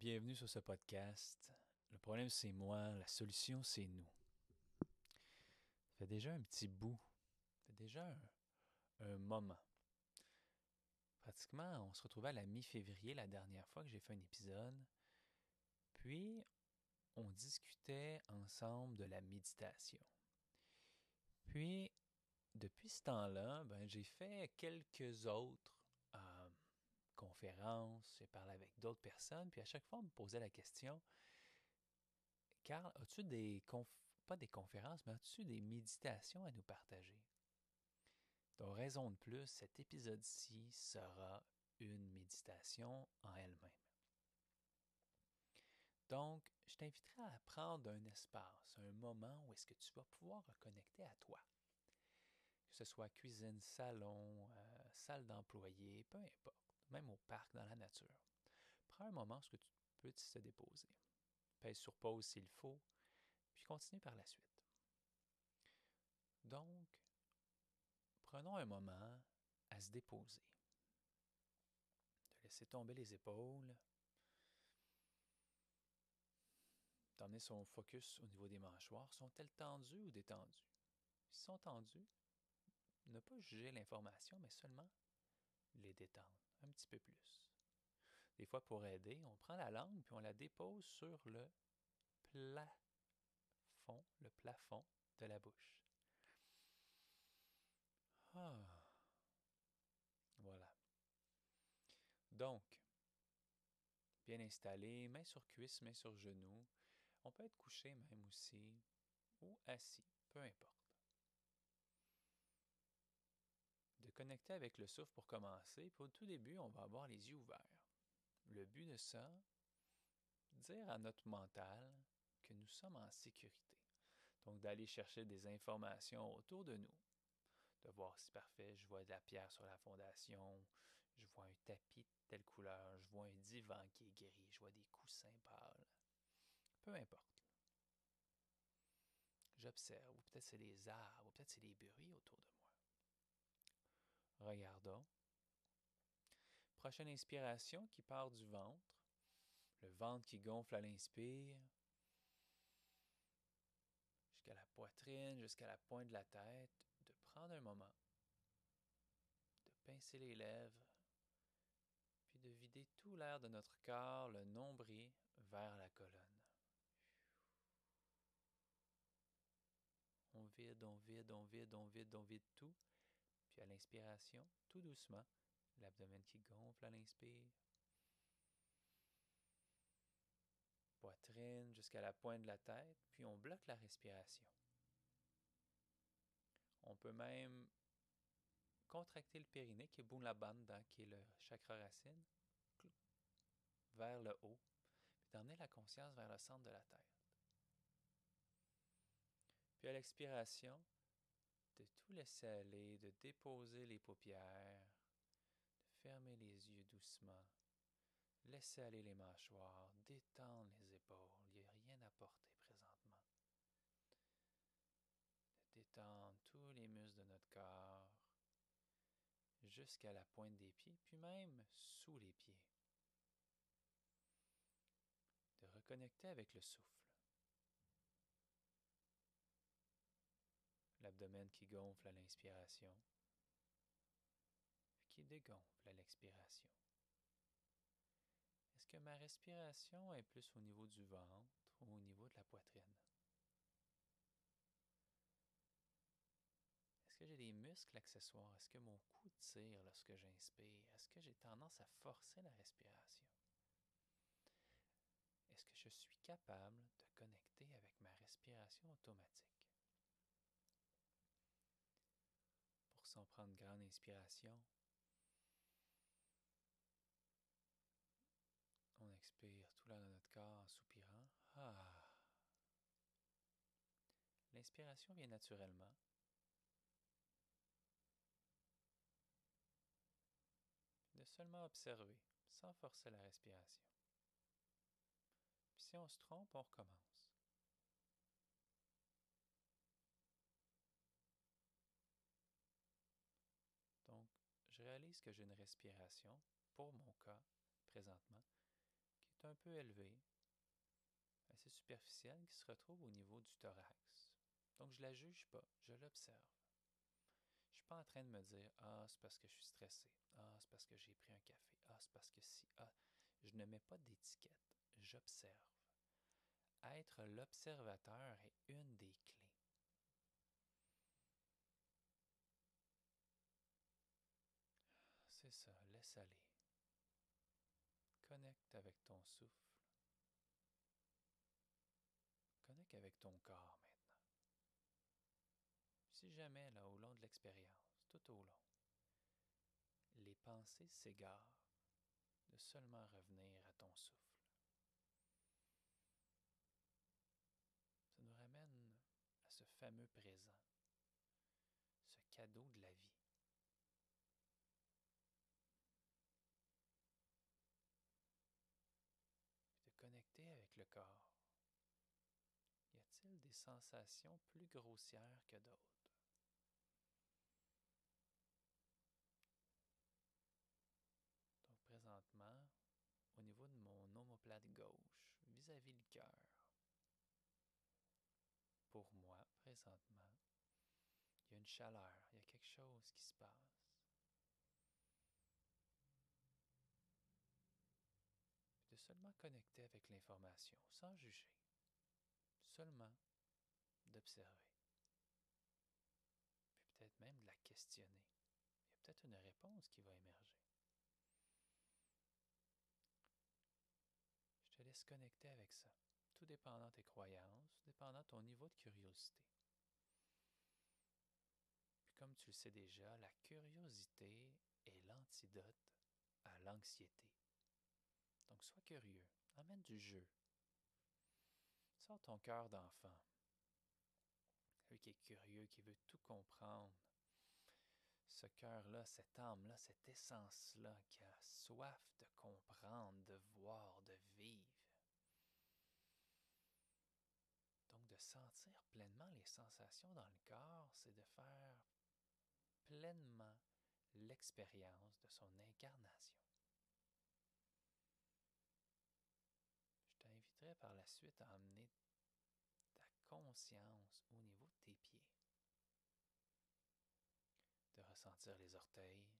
Bienvenue sur ce podcast. Le problème, c'est moi. La solution, c'est nous. Ça fait déjà un petit bout. Ça fait déjà un, moment. Pratiquement, on se retrouvait à la mi-février, la dernière fois que j'ai fait un épisode. Puis, on discutait ensemble de la méditation. Puis, depuis ce temps-là, ben, j'ai fait quelques autres conférences, j'ai parlé avec d'autres personnes, puis à chaque fois, on me posait la question Carl, as-tu des pas des conférences, mais as-tu des méditations à nous partager? Donc, raison de plus, cet épisode-ci sera une méditation en elle-même. Donc, je t'inviterai à prendre un espace, un moment où est-ce que tu vas pouvoir reconnecter à toi. Que ce soit cuisine, salon, euh, salle d'employé, peu importe même au parc, dans la nature. Prends un moment où tu peux te déposer. Pèse sur pause s'il faut, puis continue par la suite. Donc, prenons un moment à se déposer. De laisser tomber les épaules. D'emmener son focus au niveau des mâchoires. Sont-elles tendues ou détendues? Si sont tendues, ne pas juger l'information, mais seulement les détendre petit peu plus. Des fois, pour aider, on prend la langue puis on la dépose sur le plafond, le plafond de la bouche. Ah. Voilà. Donc, bien installé, main sur cuisse, main sur genou. On peut être couché même aussi, ou assis, peu importe de connecter avec le souffle pour commencer. Puis au tout début, on va avoir les yeux ouverts. Le but de ça, dire à notre mental que nous sommes en sécurité. Donc d'aller chercher des informations autour de nous. De voir si parfait, je vois de la pierre sur la fondation, je vois un tapis de telle couleur, je vois un divan qui est gris, je vois des coussins pâles. Peu importe. J'observe, ou peut-être c'est les arbres, ou peut-être c'est les bruits autour de moi. Regardons. Prochaine inspiration qui part du ventre. Le ventre qui gonfle à l'inspire. Jusqu'à la poitrine, jusqu'à la pointe de la tête. De prendre un moment. De pincer les lèvres. Puis de vider tout l'air de notre corps, le nombril, vers la colonne. On vide, on vide, on vide, on vide, on vide tout. Puis à l'inspiration, tout doucement, l'abdomen qui gonfle à l'inspire. Poitrine jusqu'à la pointe de la tête, puis on bloque la respiration. On peut même contracter le périnée, qui est Bunda qui est le chakra racine, vers le haut, puis d'emmener la conscience vers le centre de la tête. Puis à l'expiration, de tout laisser aller, de déposer les paupières, de fermer les yeux doucement, laisser aller les mâchoires, détendre les épaules, il n'y a rien à porter présentement. De détendre tous les muscles de notre corps jusqu'à la pointe des pieds, puis même sous les pieds. De reconnecter avec le souffle. L'abdomen qui gonfle à l'inspiration, qui dégonfle à l'expiration. Est-ce que ma respiration est plus au niveau du ventre ou au niveau de la poitrine? Est-ce que j'ai des muscles accessoires? Est-ce que mon cou tire lorsque j'inspire? Est-ce que j'ai tendance à forcer la respiration? Est-ce que je suis capable de connecter avec ma respiration automatique? Sans prendre une grande inspiration. On expire tout là dans notre corps en soupirant. Ah. L'inspiration vient naturellement. De seulement observer, sans forcer la respiration. Si on se trompe, on recommence. Que j'ai une respiration, pour mon cas, présentement, qui est un peu élevée, assez superficielle, qui se retrouve au niveau du thorax. Donc, je la juge pas, je l'observe. Je suis pas en train de me dire Ah, c'est parce que je suis stressé. Ah, c'est parce que j'ai pris un café. Ah, c'est parce que si. Ah, je ne mets pas d'étiquette. J'observe. Être l'observateur est une des clés. C'est ça, laisse aller. Avec ton souffle. Connecte avec ton corps maintenant. Si jamais, là, au long de l'expérience, tout au long, les pensées s'égarent, de seulement revenir à ton souffle. Ça nous ramène à ce fameux présent, ce cadeau de la vie. de connecter avec le Y a-t-il des sensations plus grossières que d'autres? Donc présentement, au niveau de mon omoplate gauche, vis-à-vis le cœur, pour moi, présentement, il y a une chaleur, il y a quelque chose qui se passe. Seulement connecter avec l'information, sans juger seulement d'observer. Puis peut-être même de la questionner. Il y a peut-être une réponse qui va émerger. Je te laisse connecter avec ça, tout dépendant de tes croyances, dépendant de ton niveau de curiosité. Puis comme tu le sais déjà, la curiosité est l'antidote à l'anxiété. Donc sois curieux, amène du jeu, Sors ton cœur d'enfant. Lui qui est curieux, qui veut tout comprendre. Ce cœur-là, cette âme-là, cette essence-là qui a soif de comprendre, de voir, de vivre. Donc de sentir pleinement les sensations dans le corps, c'est de faire pleinement l'expérience de son incarnation. Par la suite amener ta conscience au niveau de tes pieds, de ressentir les orteils,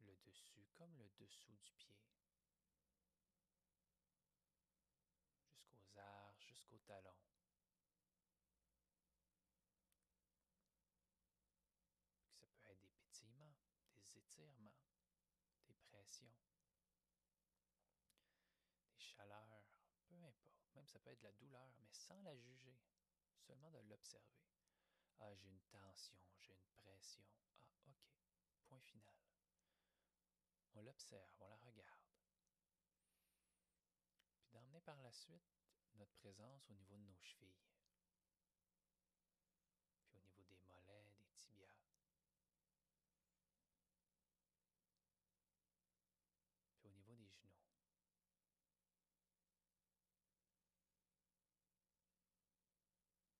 le dessus comme le dessous du pied, jusqu'aux arches, jusqu'aux talons. ça peut être des pétillements, des étirements des chaleurs, peu importe. Même ça peut être de la douleur, mais sans la juger, seulement de l'observer. Ah, j'ai une tension, j'ai une pression. Ah, ok, point final. On l'observe, on la regarde. Puis d'emmener par la suite notre présence au niveau de nos chevilles. Puis au niveau des mollets, des tibias. au niveau des genoux.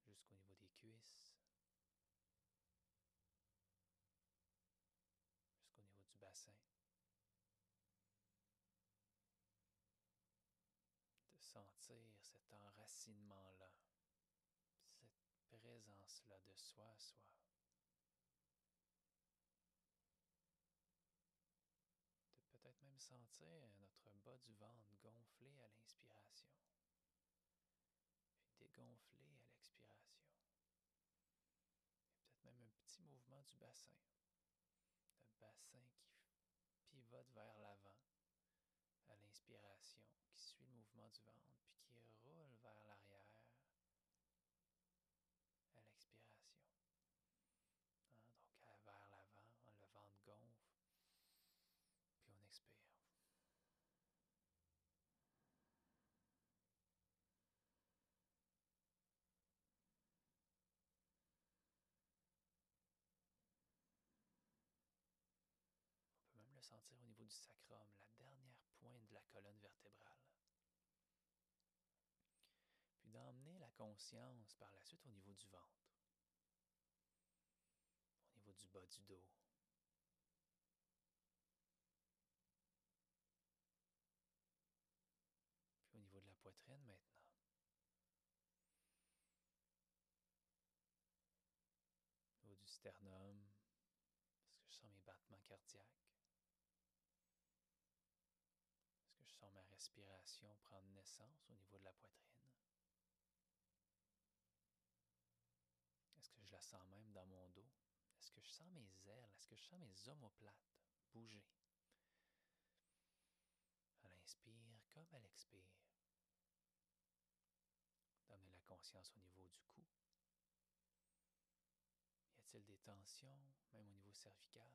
Jusqu'au niveau des cuisses. Jusqu'au niveau du De sentir cet enracinement-là, cette présence-là de soi à soi. peut-être même sentir notre bas du ventre gonfler à l'inspiration, puis dégonfler à l'expiration. peut-être même un petit mouvement du bassin, le bassin qui pivote vers l'avant à l'inspiration, qui suit le mouvement du ventre, sentir au niveau du sacrum, la dernière pointe de la colonne vertébrale. Puis d'emmener la conscience par la suite au niveau du ventre, au niveau du bas du dos. Puis au niveau de la poitrine maintenant. Au niveau du sternum, parce que je sens mes battements cardiaques. Sens ma respiration prendre naissance au niveau de la poitrine? Est-ce que je la sens même dans mon dos? Est-ce que je sens mes ailes? Est-ce que je sens mes omoplates bouger? À l'inspire comme à l'expire. D'amener la conscience au niveau du cou. Y a-t-il des tensions, même au niveau cervical?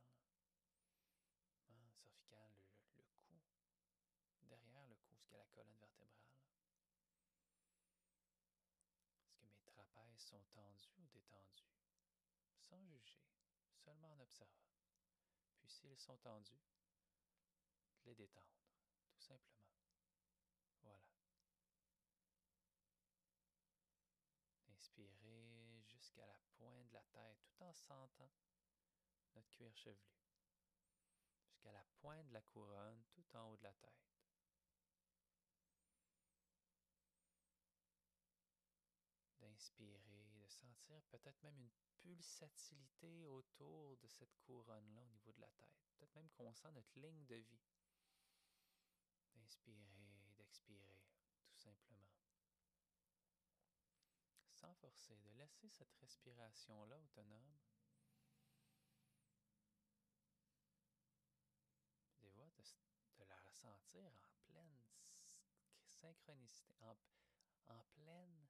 Hein, cervical, le, le cou. Derrière le cou, jusqu'à la colonne vertébrale. Est-ce que mes sont tendus ou détendus? Sans juger, seulement en observant. Puis s'ils sont tendus, les détendre, tout simplement. Voilà. Inspirez jusqu'à la pointe de la tête tout en sentant notre cuir chevelu. Jusqu'à la pointe de la couronne tout en haut de la tête. D'inspirer, de sentir peut-être même une pulsatilité autour de cette couronne-là au niveau de la tête. Peut-être même qu'on sent notre ligne de vie. D'inspirer, d'expirer, tout simplement. Sans forcer, de laisser cette respiration-là autonome. De, la ressentir en pleine synchronicité, en pleine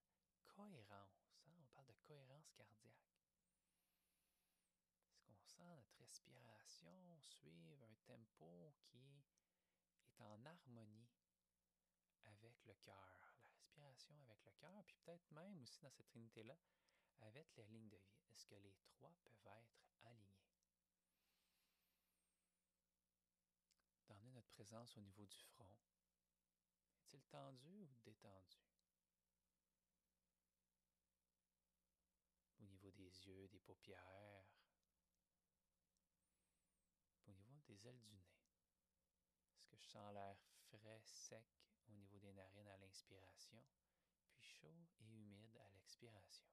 cohérence. Hein? On parle de cohérence cardiaque. Est-ce qu'on sent notre respiration suivre un tempo qui est en harmonie avec le cœur, la respiration avec le cœur, puis peut-être même aussi dans cette trinité-là, avec la ligne de vie. Est-ce que les trois peuvent être alignés? D'emmener notre présence au niveau du front. Est-il tendu ou détendu? au niveau des yeux, des paupières, au niveau des ailes du nez? Est-ce que je sens l'air frais, sec au niveau des narines à l'inspiration, puis chaud et humide à l'expiration?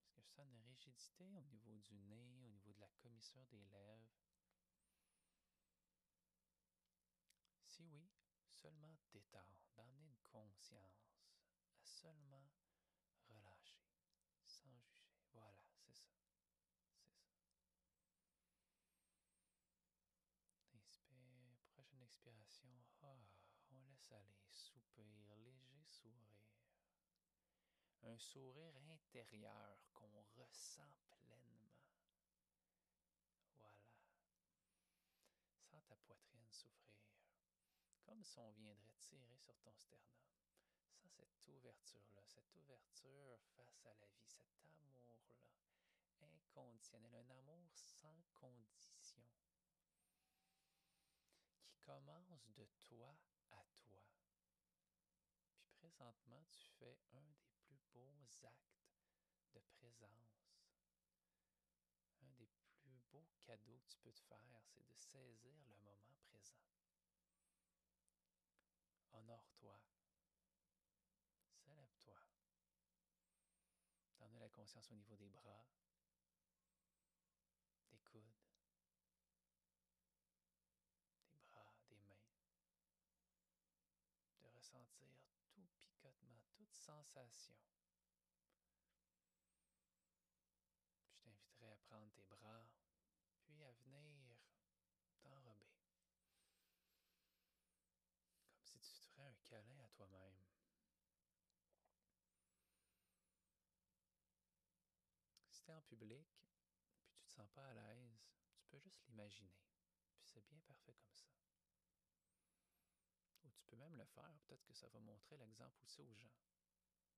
Est-ce que je sens une rigidité au niveau du nez, au niveau de la commissure des lèvres? Si oui, seulement détendre, d'amener une à seulement relâcher, sans juger. Voilà, c'est ça. C'est ça. Inspire, prochaine expiration. Ah, on laisse aller, soupir, léger sourire. Un sourire intérieur qu'on ressent pleinement. Voilà. Sens ta poitrine souffrir comme si on viendrait tirer sur ton sternum. Cette ouverture-là, cette ouverture face à la vie, cet amour-là, inconditionnel, un amour sans condition, qui commence de toi à toi. Puis présentement, tu fais un des plus beaux actes de présence. Un des plus beaux cadeaux que tu peux te faire, c'est de saisir le moment présent. Honore-toi. Conscience au niveau des bras, des coudes, des bras, des mains. De ressentir tout picotement, toute sensation. Je t'inviterai à prendre tes bras, puis à venir t'enrober si tu ferais un câlin à toi-même. En public, puis tu te sens pas à l'aise, tu peux juste l'imaginer. Puis c'est bien parfait comme ça. Ou tu peux même le faire, peut-être que ça va montrer l'exemple aussi aux gens.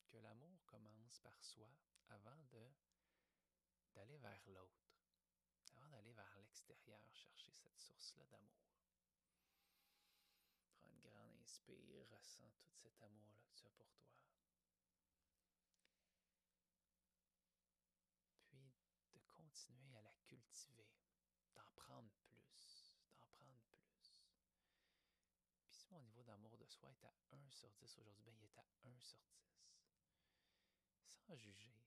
Que l'amour commence par soi avant de d'aller vers l'autre, avant d'aller vers l'extérieur chercher cette source-là d'amour. Prends une grande inspire, ressens tout cet amour-là que tu as pour toi. Puis de continuer à la cultiver, d'en prendre plus, d'en mon niveau d'amour de soi est à 1 sur 10 aujourd'hui, ben il est à 1 sur 10. Sans juger,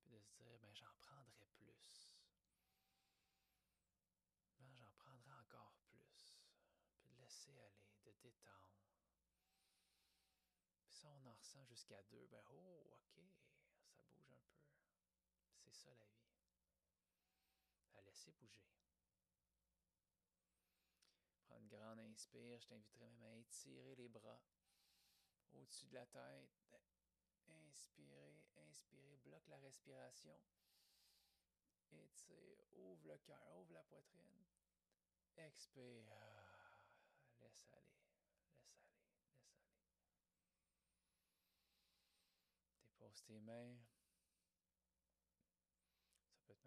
puis de se dire, ben j'en prendrai plus. Ben, j'en prendrai encore plus. Puis de laisser aller, de détendre. Puis ça, on en ressent jusqu'à 2, ben oh, ok, ça bouge un peu. C'est ça la vie. Laisser bouger. Prends une grande inspire. Je t'inviterai même à étirer les bras au-dessus de la tête. Inspirez, inspirez, bloque la respiration. Étire, ouvre le cœur, ouvre la poitrine. Expire. Laisse aller, laisse aller, laisse aller. Dépose tes mains. Ça peut être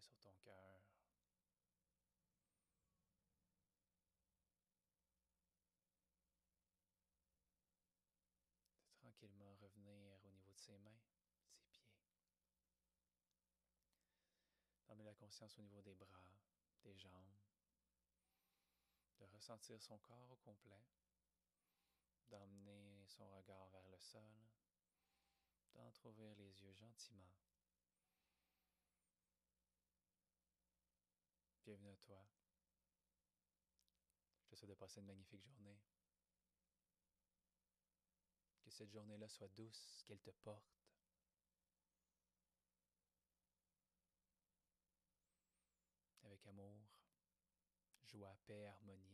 sur ton cœur. tranquillement revenir au niveau de ses mains, ses pieds. D'emmener la conscience au niveau des bras, des jambes, de ressentir son corps au complet, d'emmener son regard vers le sol, d'entrouvrir les yeux gentiment. À toi. Je te souhaite de passer une magnifique journée. Que cette journée-là soit douce, qu'elle te porte. Avec amour, joie, paix, harmonie.